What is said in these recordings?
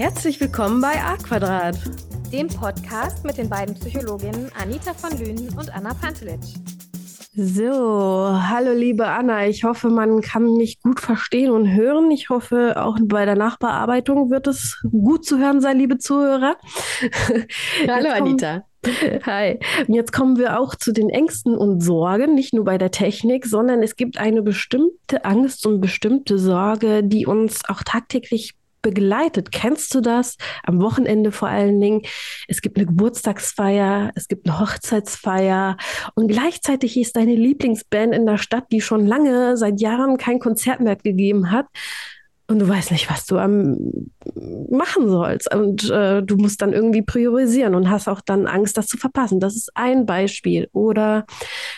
Herzlich willkommen bei A Quadrat, dem Podcast mit den beiden Psychologinnen Anita von Lünen und Anna Pantelic. So, hallo liebe Anna. Ich hoffe, man kann mich gut verstehen und hören. Ich hoffe, auch bei der Nachbearbeitung wird es gut zu hören sein, liebe Zuhörer. Hallo Anita. Hi. Jetzt kommen wir auch zu den Ängsten und Sorgen, nicht nur bei der Technik, sondern es gibt eine bestimmte Angst und bestimmte Sorge, die uns auch tagtäglich begleitet. Kennst du das? Am Wochenende vor allen Dingen. Es gibt eine Geburtstagsfeier, es gibt eine Hochzeitsfeier und gleichzeitig ist deine Lieblingsband in der Stadt, die schon lange, seit Jahren kein Konzert mehr gegeben hat, und du weißt nicht, was du am machen sollst. Und äh, du musst dann irgendwie priorisieren und hast auch dann Angst, das zu verpassen. Das ist ein Beispiel. Oder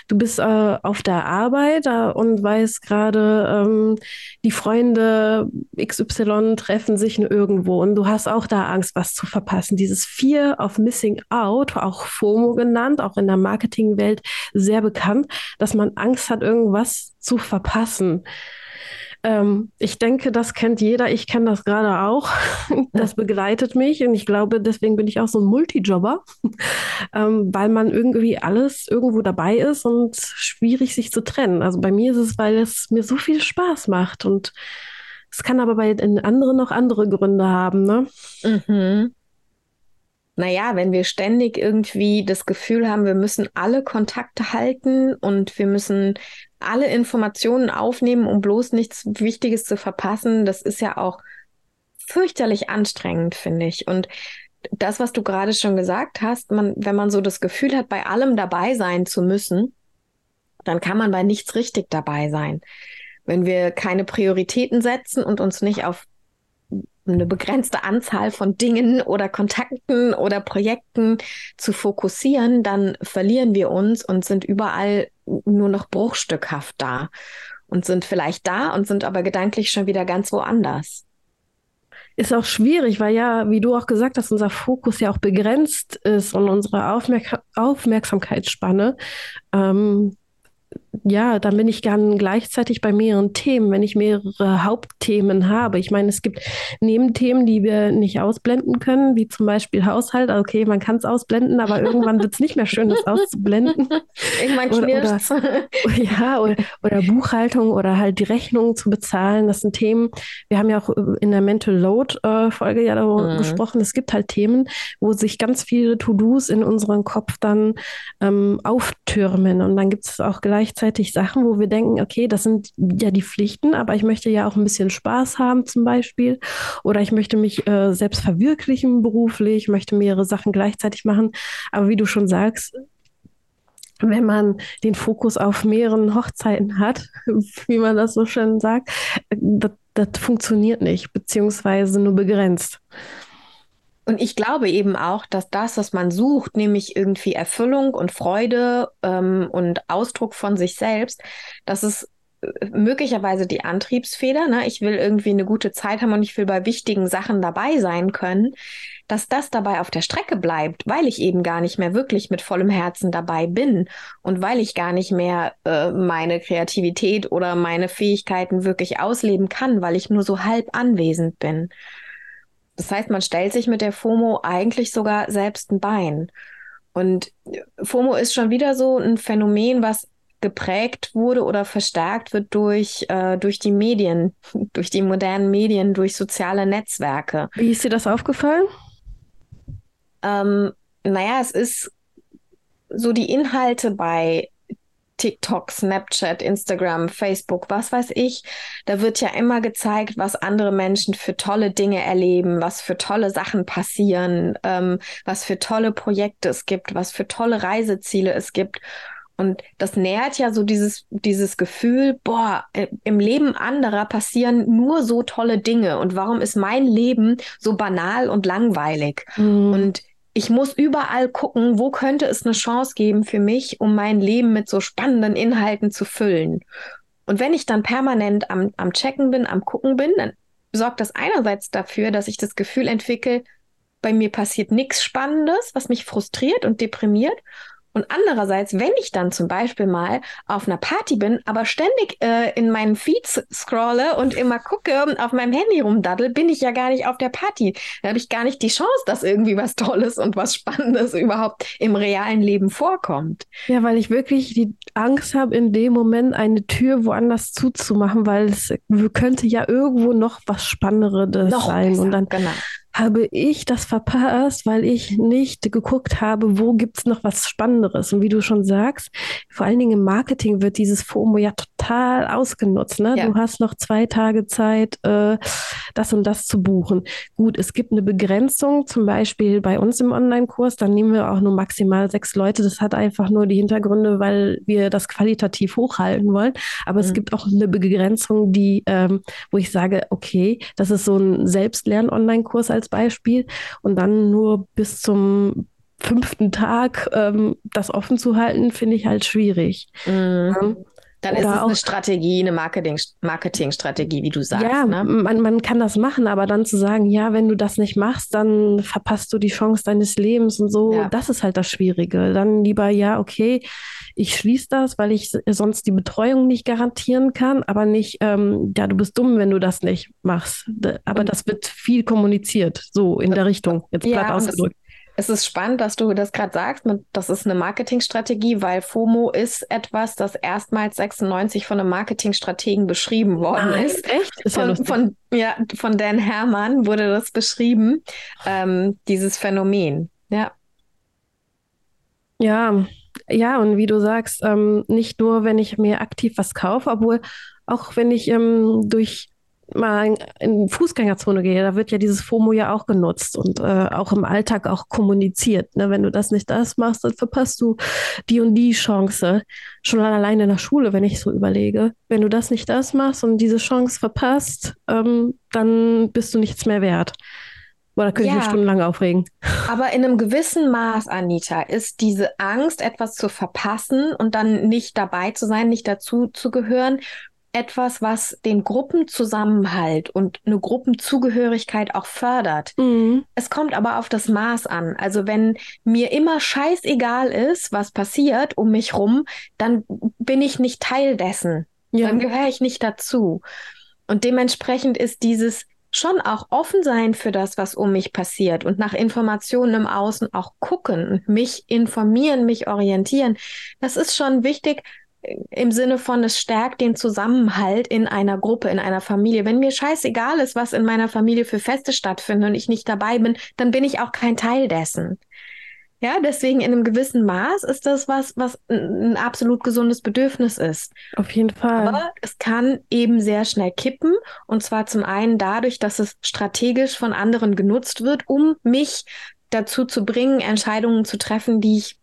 du bist äh, auf der Arbeit äh, und weißt gerade, ähm, die Freunde XY treffen sich irgendwo und du hast auch da Angst, was zu verpassen. Dieses Fear of Missing Out, auch FOMO genannt, auch in der Marketingwelt sehr bekannt, dass man Angst hat, irgendwas zu verpassen. Ähm, ich denke, das kennt jeder. Ich kenne das gerade auch. Das begleitet mich und ich glaube, deswegen bin ich auch so ein Multijobber, ähm, weil man irgendwie alles irgendwo dabei ist und schwierig sich zu trennen. Also bei mir ist es, weil es mir so viel Spaß macht und es kann aber bei den anderen noch andere Gründe haben. Ne? Mhm. Naja, wenn wir ständig irgendwie das Gefühl haben, wir müssen alle Kontakte halten und wir müssen alle Informationen aufnehmen, um bloß nichts Wichtiges zu verpassen, das ist ja auch fürchterlich anstrengend, finde ich. Und das, was du gerade schon gesagt hast, man, wenn man so das Gefühl hat, bei allem dabei sein zu müssen, dann kann man bei nichts richtig dabei sein. Wenn wir keine Prioritäten setzen und uns nicht auf eine begrenzte Anzahl von Dingen oder Kontakten oder Projekten zu fokussieren, dann verlieren wir uns und sind überall nur noch bruchstückhaft da und sind vielleicht da und sind aber gedanklich schon wieder ganz woanders. Ist auch schwierig, weil ja, wie du auch gesagt hast, unser Fokus ja auch begrenzt ist und unsere Aufmerk Aufmerksamkeitsspanne. Ähm, ja, dann bin ich gern gleichzeitig bei mehreren Themen, wenn ich mehrere Hauptthemen habe. Ich meine, es gibt Nebenthemen, die wir nicht ausblenden können, wie zum Beispiel Haushalt. Okay, man kann es ausblenden, aber irgendwann wird es nicht mehr schön, das auszublenden. Irgendwann knirscht Ja, oder, oder Buchhaltung oder halt die Rechnungen zu bezahlen. Das sind Themen, wir haben ja auch in der Mental Load-Folge äh, ja darüber mhm. gesprochen. Es gibt halt Themen, wo sich ganz viele To-Dos in unserem Kopf dann ähm, auftürmen. Und dann gibt es auch gleichzeitig gleichzeitig Sachen, wo wir denken, okay, das sind ja die Pflichten, aber ich möchte ja auch ein bisschen Spaß haben zum Beispiel. Oder ich möchte mich äh, selbst verwirklichen beruflich, möchte mehrere Sachen gleichzeitig machen. Aber wie du schon sagst, wenn man den Fokus auf mehreren Hochzeiten hat, wie man das so schön sagt, das, das funktioniert nicht, beziehungsweise nur begrenzt. Und ich glaube eben auch, dass das, was man sucht, nämlich irgendwie Erfüllung und Freude ähm, und Ausdruck von sich selbst, dass es äh, möglicherweise die Antriebsfeder, ne? ich will irgendwie eine gute Zeit haben und ich will bei wichtigen Sachen dabei sein können, dass das dabei auf der Strecke bleibt, weil ich eben gar nicht mehr wirklich mit vollem Herzen dabei bin und weil ich gar nicht mehr äh, meine Kreativität oder meine Fähigkeiten wirklich ausleben kann, weil ich nur so halb anwesend bin. Das heißt, man stellt sich mit der FOMO eigentlich sogar selbst ein Bein. Und FOMO ist schon wieder so ein Phänomen, was geprägt wurde oder verstärkt wird durch, äh, durch die Medien, durch die modernen Medien, durch soziale Netzwerke. Wie ist dir das aufgefallen? Ähm, naja, es ist so die Inhalte bei TikTok, Snapchat, Instagram, Facebook, was weiß ich. Da wird ja immer gezeigt, was andere Menschen für tolle Dinge erleben, was für tolle Sachen passieren, ähm, was für tolle Projekte es gibt, was für tolle Reiseziele es gibt. Und das nährt ja so dieses, dieses Gefühl, boah, im Leben anderer passieren nur so tolle Dinge. Und warum ist mein Leben so banal und langweilig? Mhm. Und ich muss überall gucken, wo könnte es eine Chance geben für mich, um mein Leben mit so spannenden Inhalten zu füllen. Und wenn ich dann permanent am, am Checken bin, am Gucken bin, dann sorgt das einerseits dafür, dass ich das Gefühl entwickle, bei mir passiert nichts Spannendes, was mich frustriert und deprimiert. Und andererseits, wenn ich dann zum Beispiel mal auf einer Party bin, aber ständig äh, in meinen Feeds scrolle und immer gucke und auf meinem Handy rumdaddel, bin ich ja gar nicht auf der Party. Da habe ich gar nicht die Chance, dass irgendwie was Tolles und was Spannendes überhaupt im realen Leben vorkommt. Ja, weil ich wirklich die Angst habe, in dem Moment eine Tür woanders zuzumachen, weil es könnte ja irgendwo noch was Spannenderes noch sein. Besser, und dann genau habe ich das verpasst, weil ich nicht geguckt habe, wo gibt's noch was Spannenderes. Und wie du schon sagst, vor allen Dingen im Marketing wird dieses FOMO ja total ausgenutzt. Ne? Ja. Du hast noch zwei Tage Zeit, äh, das und das zu buchen. Gut, es gibt eine Begrenzung, zum Beispiel bei uns im Online-Kurs, dann nehmen wir auch nur maximal sechs Leute. Das hat einfach nur die Hintergründe, weil wir das qualitativ hochhalten wollen. Aber mhm. es gibt auch eine Begrenzung, die, ähm, wo ich sage, okay, das ist so ein Selbstlern-Online-Kurs als Beispiel und dann nur bis zum fünften Tag ähm, das offen zu halten, finde ich halt schwierig. Mhm. Dann ist es eine Strategie, eine Marketing, Marketingstrategie, wie du sagst. Ja, ne? man, man kann das machen, aber dann zu sagen, ja, wenn du das nicht machst, dann verpasst du die Chance deines Lebens und so, ja. das ist halt das Schwierige. Dann lieber, ja, okay, ich schließe das, weil ich sonst die Betreuung nicht garantieren kann, aber nicht, ähm, ja, du bist dumm, wenn du das nicht machst. Aber das wird viel kommuniziert, so in der Richtung, jetzt ja, platt ausgedrückt. Es ist spannend, dass du das gerade sagst. Das ist eine Marketingstrategie, weil FOMO ist etwas, das erstmals 96 von einem Marketingstrategen beschrieben worden Nein, ist. Echt? Ist von, ja, von, ja, von Dan Hermann wurde das beschrieben, ähm, dieses Phänomen. Ja. Ja, ja, und wie du sagst, ähm, nicht nur, wenn ich mir aktiv was kaufe, obwohl auch wenn ich ähm, durch mal in Fußgängerzone gehe, da wird ja dieses FOMO ja auch genutzt und äh, auch im Alltag auch kommuniziert. Ne? Wenn du das nicht das machst, dann verpasst du die und die Chance. Schon alleine in der Schule, wenn ich so überlege. Wenn du das nicht das machst und diese Chance verpasst, ähm, dann bist du nichts mehr wert. Boah, da könnte ja, ich mich stundenlang aufregen. Aber in einem gewissen Maß, Anita, ist diese Angst, etwas zu verpassen und dann nicht dabei zu sein, nicht dazu zu gehören, etwas, was den Gruppenzusammenhalt und eine Gruppenzugehörigkeit auch fördert. Mhm. Es kommt aber auf das Maß an. Also wenn mir immer scheißegal ist, was passiert um mich rum, dann bin ich nicht Teil dessen. Ja. Dann gehöre ich nicht dazu. Und dementsprechend ist dieses schon auch offen sein für das, was um mich passiert und nach Informationen im Außen auch gucken, mich informieren, mich orientieren. Das ist schon wichtig, im Sinne von, es stärkt den Zusammenhalt in einer Gruppe, in einer Familie. Wenn mir scheißegal ist, was in meiner Familie für Feste stattfinden und ich nicht dabei bin, dann bin ich auch kein Teil dessen. Ja, deswegen in einem gewissen Maß ist das was, was ein absolut gesundes Bedürfnis ist. Auf jeden Fall. Aber es kann eben sehr schnell kippen. Und zwar zum einen dadurch, dass es strategisch von anderen genutzt wird, um mich dazu zu bringen, Entscheidungen zu treffen, die ich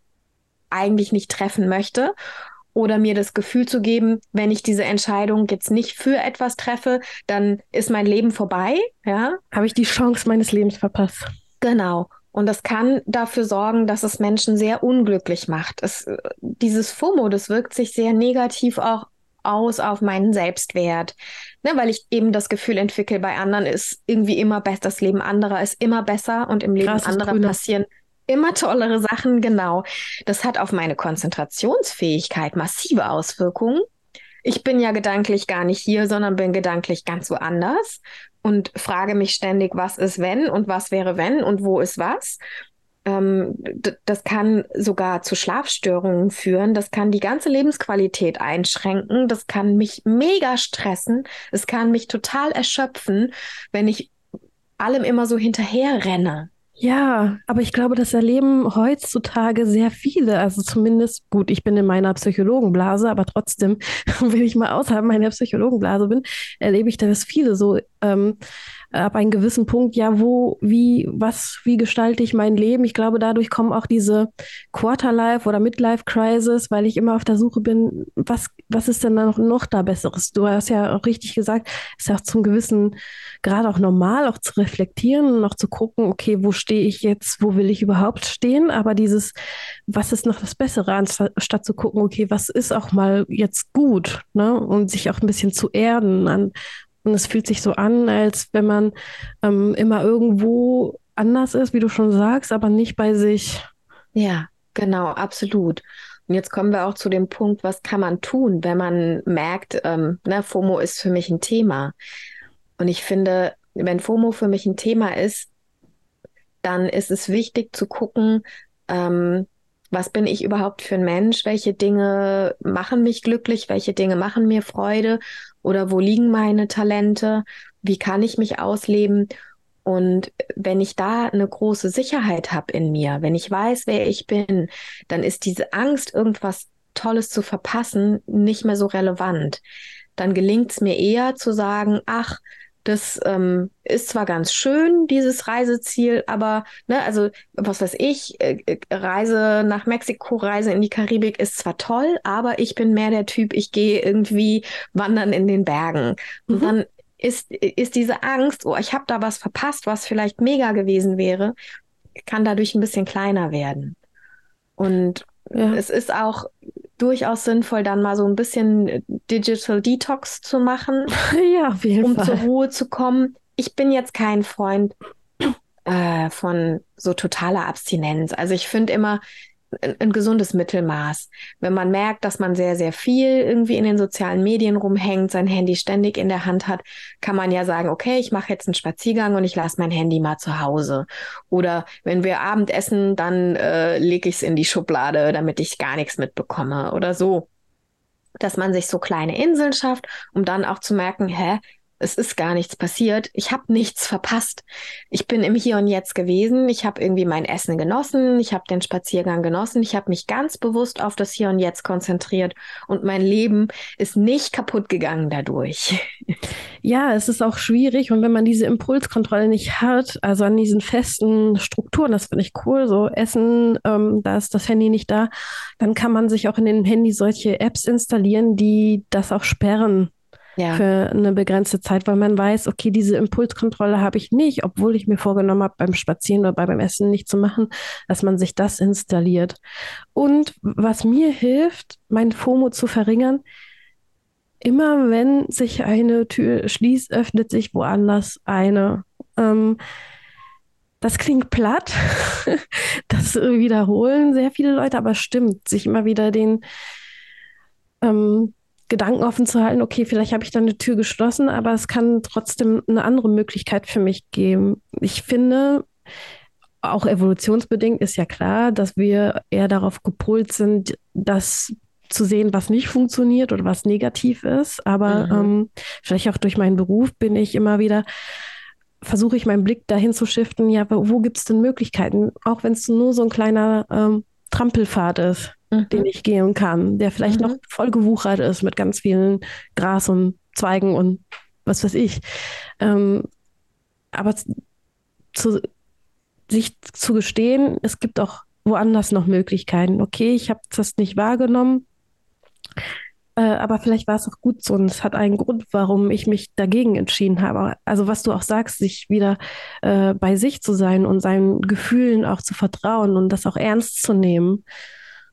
eigentlich nicht treffen möchte oder mir das Gefühl zu geben, wenn ich diese Entscheidung jetzt nicht für etwas treffe, dann ist mein Leben vorbei, ja? Habe ich die Chance meines Lebens verpasst. Genau. Und das kann dafür sorgen, dass es Menschen sehr unglücklich macht. Es, dieses FOMO, das wirkt sich sehr negativ auch aus auf meinen Selbstwert, ne, weil ich eben das Gefühl entwickle, bei anderen ist irgendwie immer besser, das Leben anderer ist immer besser und im Leben anderer passieren immer tollere Sachen, genau. Das hat auf meine Konzentrationsfähigkeit massive Auswirkungen. Ich bin ja gedanklich gar nicht hier, sondern bin gedanklich ganz woanders und frage mich ständig, was ist wenn und was wäre wenn und wo ist was. Ähm, das kann sogar zu Schlafstörungen führen. Das kann die ganze Lebensqualität einschränken. Das kann mich mega stressen. Es kann mich total erschöpfen, wenn ich allem immer so hinterher renne. Ja, aber ich glaube, das erleben heutzutage sehr viele. Also zumindest, gut, ich bin in meiner Psychologenblase, aber trotzdem, wenn ich mal außerhalb meiner Psychologenblase bin, erlebe ich, dass viele so ähm, ab einem gewissen Punkt, ja, wo, wie, was, wie gestalte ich mein Leben? Ich glaube, dadurch kommen auch diese Quarterlife oder Midlife Crisis, weil ich immer auf der Suche bin, was, was ist denn da noch, noch da Besseres? Du hast ja auch richtig gesagt, ist ja auch zum gewissen Grad auch normal, auch zu reflektieren und auch zu gucken, okay, wo stehe ich jetzt, wo will ich überhaupt stehen? Aber dieses, was ist noch das Bessere, anstatt zu gucken, okay, was ist auch mal jetzt gut, ne? Und sich auch ein bisschen zu erden an und es fühlt sich so an, als wenn man ähm, immer irgendwo anders ist, wie du schon sagst, aber nicht bei sich. Ja, Genau, absolut. Und jetzt kommen wir auch zu dem Punkt, was kann man tun, wenn man merkt, ähm, ne, FOMO ist für mich ein Thema. Und ich finde, wenn FOMO für mich ein Thema ist, dann ist es wichtig zu gucken, ähm, was bin ich überhaupt für ein Mensch? Welche Dinge machen mich glücklich? Welche Dinge machen mir Freude? Oder wo liegen meine Talente? Wie kann ich mich ausleben? Und wenn ich da eine große Sicherheit habe in mir, wenn ich weiß, wer ich bin, dann ist diese Angst, irgendwas Tolles zu verpassen, nicht mehr so relevant. Dann gelingt es mir eher zu sagen, ach, das ähm, ist zwar ganz schön, dieses Reiseziel, aber, ne, also, was weiß ich, äh, äh, Reise nach Mexiko, Reise in die Karibik ist zwar toll, aber ich bin mehr der Typ, ich gehe irgendwie wandern in den Bergen. Und mhm. dann ist, ist diese Angst, oh, ich habe da was verpasst, was vielleicht mega gewesen wäre, kann dadurch ein bisschen kleiner werden. Und ja. es ist auch durchaus sinnvoll, dann mal so ein bisschen Digital Detox zu machen, ja, um Fall. zur Ruhe zu kommen. Ich bin jetzt kein Freund äh, von so totaler Abstinenz. Also ich finde immer, ein, gesundes Mittelmaß. Wenn man merkt, dass man sehr, sehr viel irgendwie in den sozialen Medien rumhängt, sein Handy ständig in der Hand hat, kann man ja sagen, okay, ich mache jetzt einen Spaziergang und ich lasse mein Handy mal zu Hause. Oder wenn wir Abendessen, dann äh, lege ich es in die Schublade, damit ich gar nichts mitbekomme oder so dass man sich so kleine Inseln schafft, um dann auch zu merken, hä, es ist gar nichts passiert. Ich habe nichts verpasst. Ich bin im Hier und Jetzt gewesen. Ich habe irgendwie mein Essen genossen. Ich habe den Spaziergang genossen. Ich habe mich ganz bewusst auf das Hier und Jetzt konzentriert. Und mein Leben ist nicht kaputt gegangen dadurch. Ja, es ist auch schwierig. Und wenn man diese Impulskontrolle nicht hat, also an diesen festen Strukturen, das finde ich cool, so Essen, ähm, da ist das Handy nicht da, dann kann man sich auch in den Handy solche Apps installieren, die das auch sperren ja. für eine begrenzte Zeit, weil man weiß, okay, diese Impulskontrolle habe ich nicht, obwohl ich mir vorgenommen habe, beim Spazieren oder beim Essen nicht zu machen, dass man sich das installiert. Und was mir hilft, mein FOMO zu verringern, immer wenn sich eine Tür schließt, öffnet sich woanders eine. Ähm, das klingt platt, das wiederholen sehr viele Leute, aber stimmt, sich immer wieder den ähm, Gedanken offen zu halten, okay, vielleicht habe ich dann eine Tür geschlossen, aber es kann trotzdem eine andere Möglichkeit für mich geben. Ich finde, auch evolutionsbedingt ist ja klar, dass wir eher darauf gepolt sind, das zu sehen, was nicht funktioniert oder was negativ ist. Aber mhm. ähm, vielleicht auch durch meinen Beruf bin ich immer wieder, versuche ich meinen Blick dahin zu shiften, ja, wo gibt es denn Möglichkeiten, auch wenn es nur so ein kleiner ähm, Trampelpfad ist mhm. den ich gehen kann, der vielleicht mhm. noch voll gewuchert ist mit ganz vielen Gras und Zweigen und was weiß ich. Ähm, aber zu, sich zu gestehen, es gibt auch woanders noch Möglichkeiten. Okay, ich habe das nicht wahrgenommen, äh, aber vielleicht war es auch gut so und es hat einen Grund, warum ich mich dagegen entschieden habe. Also was du auch sagst, sich wieder äh, bei sich zu sein und seinen Gefühlen auch zu vertrauen und das auch ernst zu nehmen.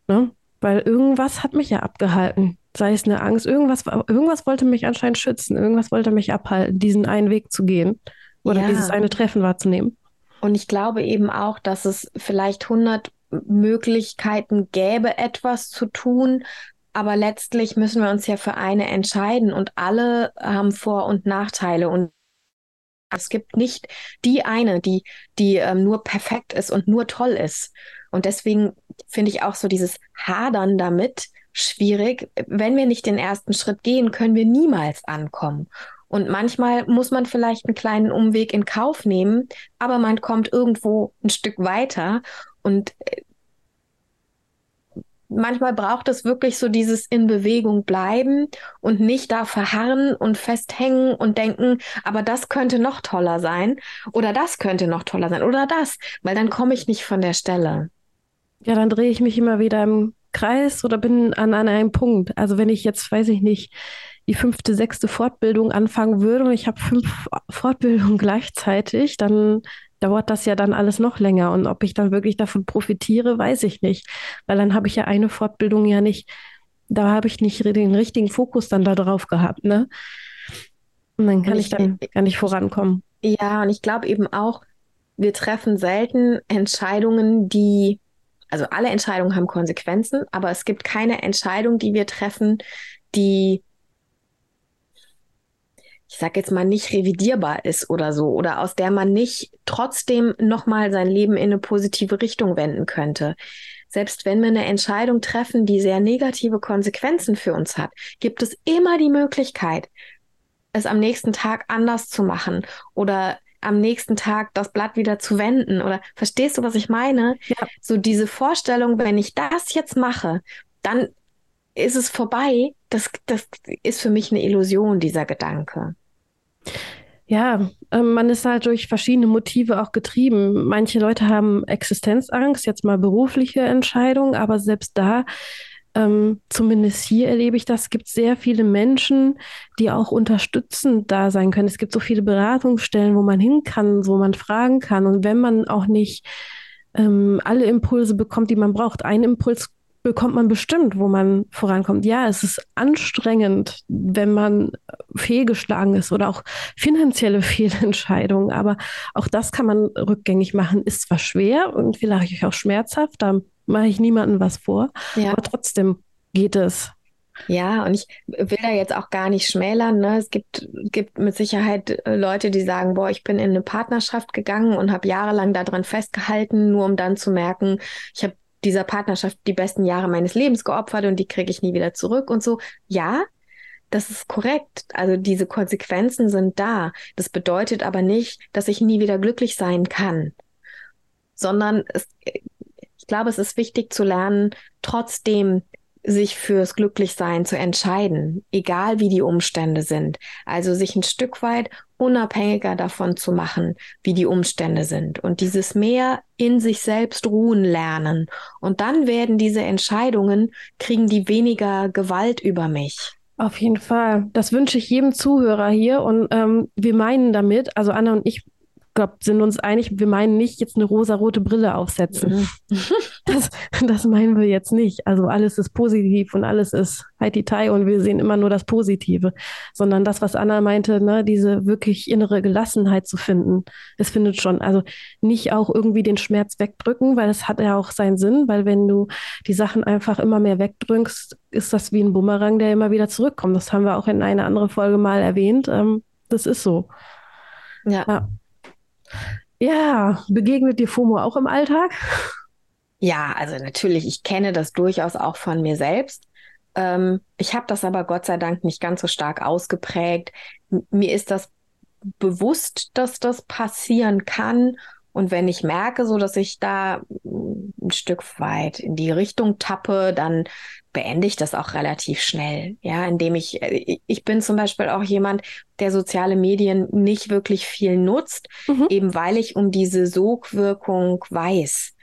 Ne? Weil irgendwas hat mich ja abgehalten. Sei es eine Angst, irgendwas, irgendwas wollte mich anscheinend schützen, irgendwas wollte mich abhalten, diesen einen Weg zu gehen oder ja. dieses eine Treffen wahrzunehmen. Und ich glaube eben auch, dass es vielleicht 100 Möglichkeiten gäbe, etwas zu tun, aber letztlich müssen wir uns ja für eine entscheiden und alle haben Vor- und Nachteile und es gibt nicht die eine, die, die ähm, nur perfekt ist und nur toll ist. Und deswegen finde ich auch so dieses Hadern damit schwierig. Wenn wir nicht den ersten Schritt gehen, können wir niemals ankommen. Und manchmal muss man vielleicht einen kleinen Umweg in Kauf nehmen, aber man kommt irgendwo ein Stück weiter. Und äh, manchmal braucht es wirklich so dieses in Bewegung bleiben und nicht da verharren und festhängen und denken, aber das könnte noch toller sein oder das könnte noch toller sein oder das, weil dann komme ich nicht von der Stelle. Ja, dann drehe ich mich immer wieder im Kreis oder bin an, an einem Punkt. Also wenn ich jetzt, weiß ich nicht, die fünfte, sechste Fortbildung anfangen würde und ich habe fünf Fortbildungen gleichzeitig, dann dauert das ja dann alles noch länger. Und ob ich dann wirklich davon profitiere, weiß ich nicht. Weil dann habe ich ja eine Fortbildung ja nicht, da habe ich nicht den richtigen Fokus dann da drauf gehabt, ne? Und dann kann und ich, ich, dann gar nicht vorankommen. Ja, und ich glaube eben auch, wir treffen selten Entscheidungen, die also alle Entscheidungen haben Konsequenzen, aber es gibt keine Entscheidung, die wir treffen, die ich sag jetzt mal, nicht revidierbar ist oder so, oder aus der man nicht trotzdem nochmal sein Leben in eine positive Richtung wenden könnte. Selbst wenn wir eine Entscheidung treffen, die sehr negative Konsequenzen für uns hat, gibt es immer die Möglichkeit, es am nächsten Tag anders zu machen oder am nächsten Tag das Blatt wieder zu wenden. Oder verstehst du, was ich meine? Ja. So diese Vorstellung, wenn ich das jetzt mache, dann ist es vorbei. Das, das ist für mich eine Illusion, dieser Gedanke. Ja, ähm, man ist halt durch verschiedene Motive auch getrieben. Manche Leute haben Existenzangst, jetzt mal berufliche Entscheidungen, aber selbst da, ähm, zumindest hier erlebe ich das, gibt sehr viele Menschen, die auch unterstützend da sein können. Es gibt so viele Beratungsstellen, wo man hin kann, wo man fragen kann. Und wenn man auch nicht ähm, alle Impulse bekommt, die man braucht, ein Impuls bekommt man bestimmt, wo man vorankommt. Ja, es ist anstrengend, wenn man fehlgeschlagen ist oder auch finanzielle Fehlentscheidungen, aber auch das kann man rückgängig machen. Ist zwar schwer und vielleicht auch schmerzhaft, da mache ich niemandem was vor, ja. aber trotzdem geht es. Ja, und ich will da jetzt auch gar nicht schmälern. Ne? Es gibt, gibt mit Sicherheit äh, Leute, die sagen, boah, ich bin in eine Partnerschaft gegangen und habe jahrelang daran festgehalten, nur um dann zu merken, ich habe dieser Partnerschaft die besten Jahre meines Lebens geopfert und die kriege ich nie wieder zurück und so. Ja, das ist korrekt. Also diese Konsequenzen sind da. Das bedeutet aber nicht, dass ich nie wieder glücklich sein kann, sondern es, ich glaube, es ist wichtig zu lernen, trotzdem sich fürs Glücklichsein zu entscheiden, egal wie die Umstände sind. Also sich ein Stück weit unabhängiger davon zu machen, wie die Umstände sind und dieses mehr in sich selbst ruhen lernen. Und dann werden diese Entscheidungen, kriegen die weniger Gewalt über mich. Auf jeden Fall. Das wünsche ich jedem Zuhörer hier. Und ähm, wir meinen damit, also Anna und ich glaube, sind uns einig, wir meinen nicht jetzt eine rosa-rote Brille aufsetzen. Mhm. Das, das meinen wir jetzt nicht. Also alles ist positiv und alles ist Haiti-Tai und wir sehen immer nur das Positive, sondern das, was Anna meinte, ne, diese wirklich innere Gelassenheit zu finden, es findet schon, also nicht auch irgendwie den Schmerz wegdrücken, weil es hat ja auch seinen Sinn, weil wenn du die Sachen einfach immer mehr wegdrückst, ist das wie ein Bumerang, der immer wieder zurückkommt. Das haben wir auch in einer anderen Folge mal erwähnt. Ähm, das ist so. ja. ja. Ja, begegnet dir FOMO auch im Alltag? Ja, also natürlich, ich kenne das durchaus auch von mir selbst. Ähm, ich habe das aber Gott sei Dank nicht ganz so stark ausgeprägt. M mir ist das bewusst, dass das passieren kann. Und wenn ich merke, so dass ich da ein Stück weit in die Richtung tappe, dann beende ich das auch relativ schnell. Ja, indem ich, äh, ich bin zum Beispiel auch jemand, der soziale Medien nicht wirklich viel nutzt, mhm. eben weil ich um diese Sogwirkung weiß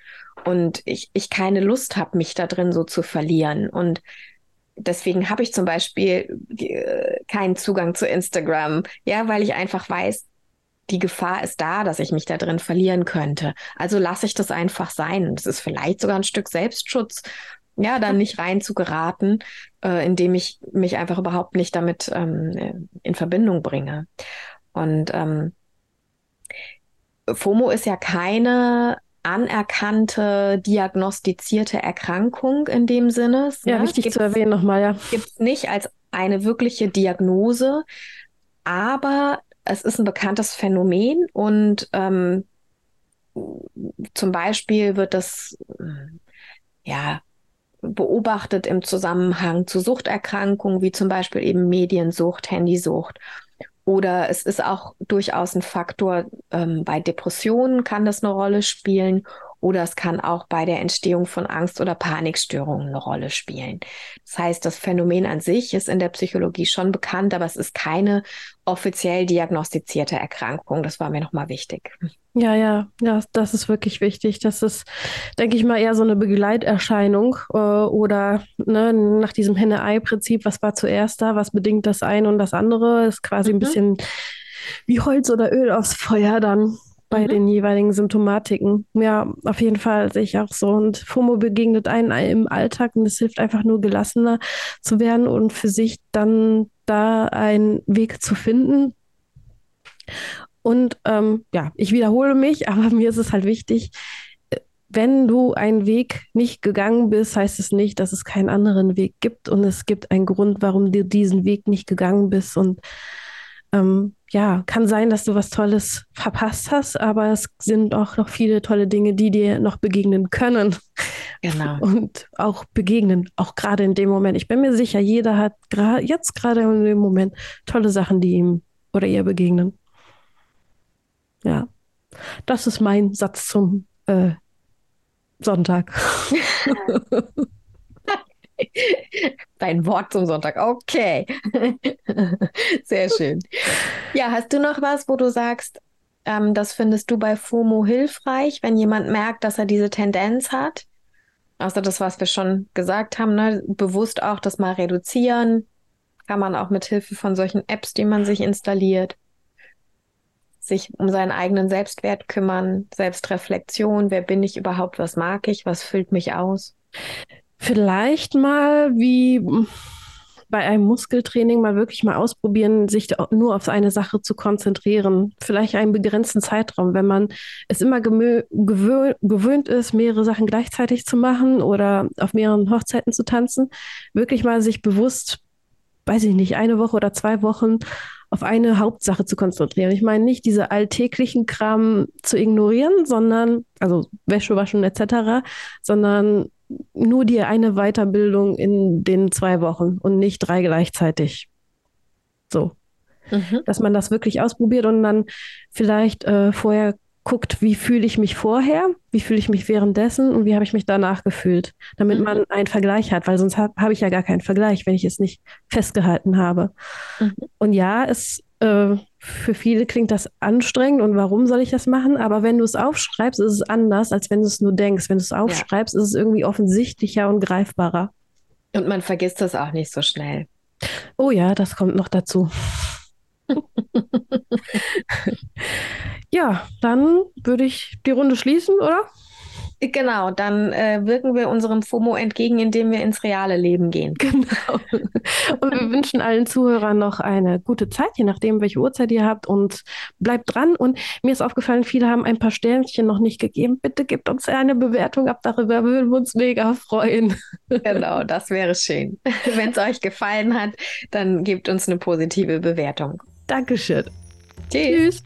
und ich, ich keine Lust habe, mich da drin so zu verlieren. Und deswegen habe ich zum Beispiel äh, keinen Zugang zu Instagram, ja, weil ich einfach weiß, die Gefahr ist da, dass ich mich da drin verlieren könnte. Also lasse ich das einfach sein. Das ist vielleicht sogar ein Stück Selbstschutz ja, da nicht rein zu geraten, äh, indem ich mich einfach überhaupt nicht damit ähm, in Verbindung bringe. Und ähm, FOMO ist ja keine anerkannte, diagnostizierte Erkrankung in dem Sinne. Ja, ne? wichtig gibt's, zu erwähnen nochmal, ja. Gibt es nicht als eine wirkliche Diagnose, aber es ist ein bekanntes Phänomen und ähm, zum Beispiel wird das ja beobachtet im Zusammenhang zu Suchterkrankungen, wie zum Beispiel eben Mediensucht, Handysucht. Oder es ist auch durchaus ein Faktor, ähm, bei Depressionen kann das eine Rolle spielen oder es kann auch bei der Entstehung von Angst- oder Panikstörungen eine Rolle spielen. Das heißt, das Phänomen an sich ist in der Psychologie schon bekannt, aber es ist keine offiziell diagnostizierte Erkrankung. Das war mir nochmal wichtig. Ja, ja, ja, das ist wirklich wichtig. Das ist, denke ich mal, eher so eine Begleiterscheinung äh, oder ne, nach diesem Henne-Ei-Prinzip, was war zuerst da, was bedingt das eine und das andere, ist quasi mhm. ein bisschen wie Holz oder Öl aufs Feuer dann bei mhm. den jeweiligen Symptomatiken. Ja, auf jeden Fall sehe ich auch so. Und FOMO begegnet einen im Alltag und es hilft einfach nur gelassener zu werden und für sich dann da einen Weg zu finden. Und ähm, ja, ich wiederhole mich, aber mir ist es halt wichtig, wenn du einen Weg nicht gegangen bist, heißt es nicht, dass es keinen anderen Weg gibt. Und es gibt einen Grund, warum du diesen Weg nicht gegangen bist. Und ähm, ja, kann sein, dass du was Tolles verpasst hast, aber es sind auch noch viele tolle Dinge, die dir noch begegnen können. Genau. Und auch begegnen, auch gerade in dem Moment. Ich bin mir sicher, jeder hat gra jetzt gerade in dem Moment tolle Sachen, die ihm oder ihr begegnen. Ja, das ist mein Satz zum äh, Sonntag. Dein Wort zum Sonntag. Okay. Sehr schön. Ja, hast du noch was, wo du sagst, ähm, das findest du bei FOMO hilfreich, wenn jemand merkt, dass er diese Tendenz hat? Außer das, was wir schon gesagt haben, ne? bewusst auch das mal reduzieren. Kann man auch mit Hilfe von solchen Apps, die man sich installiert, sich um seinen eigenen Selbstwert kümmern, Selbstreflexion. Wer bin ich überhaupt? Was mag ich? Was füllt mich aus? Vielleicht mal wie bei einem Muskeltraining mal wirklich mal ausprobieren, sich nur auf eine Sache zu konzentrieren. Vielleicht einen begrenzten Zeitraum, wenn man es immer gewö gewöhnt ist, mehrere Sachen gleichzeitig zu machen oder auf mehreren Hochzeiten zu tanzen, wirklich mal sich bewusst, weiß ich nicht, eine Woche oder zwei Wochen auf eine Hauptsache zu konzentrieren. Ich meine nicht diese alltäglichen Kram zu ignorieren, sondern, also Wäsche waschen etc., sondern nur die eine Weiterbildung in den zwei Wochen und nicht drei gleichzeitig. So. Mhm. Dass man das wirklich ausprobiert und dann vielleicht äh, vorher guckt, wie fühle ich mich vorher, wie fühle ich mich währenddessen und wie habe ich mich danach gefühlt, damit mhm. man einen Vergleich hat, weil sonst habe hab ich ja gar keinen Vergleich, wenn ich es nicht festgehalten habe. Mhm. Und ja, es äh, für viele klingt das anstrengend und warum soll ich das machen? Aber wenn du es aufschreibst, ist es anders, als wenn du es nur denkst. Wenn du es aufschreibst, ja. ist es irgendwie offensichtlicher und greifbarer. Und man vergisst das auch nicht so schnell. Oh ja, das kommt noch dazu. ja, dann würde ich die Runde schließen, oder? Genau, dann äh, wirken wir unserem FOMO entgegen, indem wir ins reale Leben gehen. Genau. Und wir wünschen allen Zuhörern noch eine gute Zeit, je nachdem, welche Uhrzeit ihr habt. Und bleibt dran. Und mir ist aufgefallen, viele haben ein paar Sternchen noch nicht gegeben. Bitte gebt uns eine Bewertung ab. Darüber würden wir uns mega freuen. Genau, das wäre schön. Wenn es euch gefallen hat, dann gebt uns eine positive Bewertung. Dankeschön. Tschüss. Tschüss.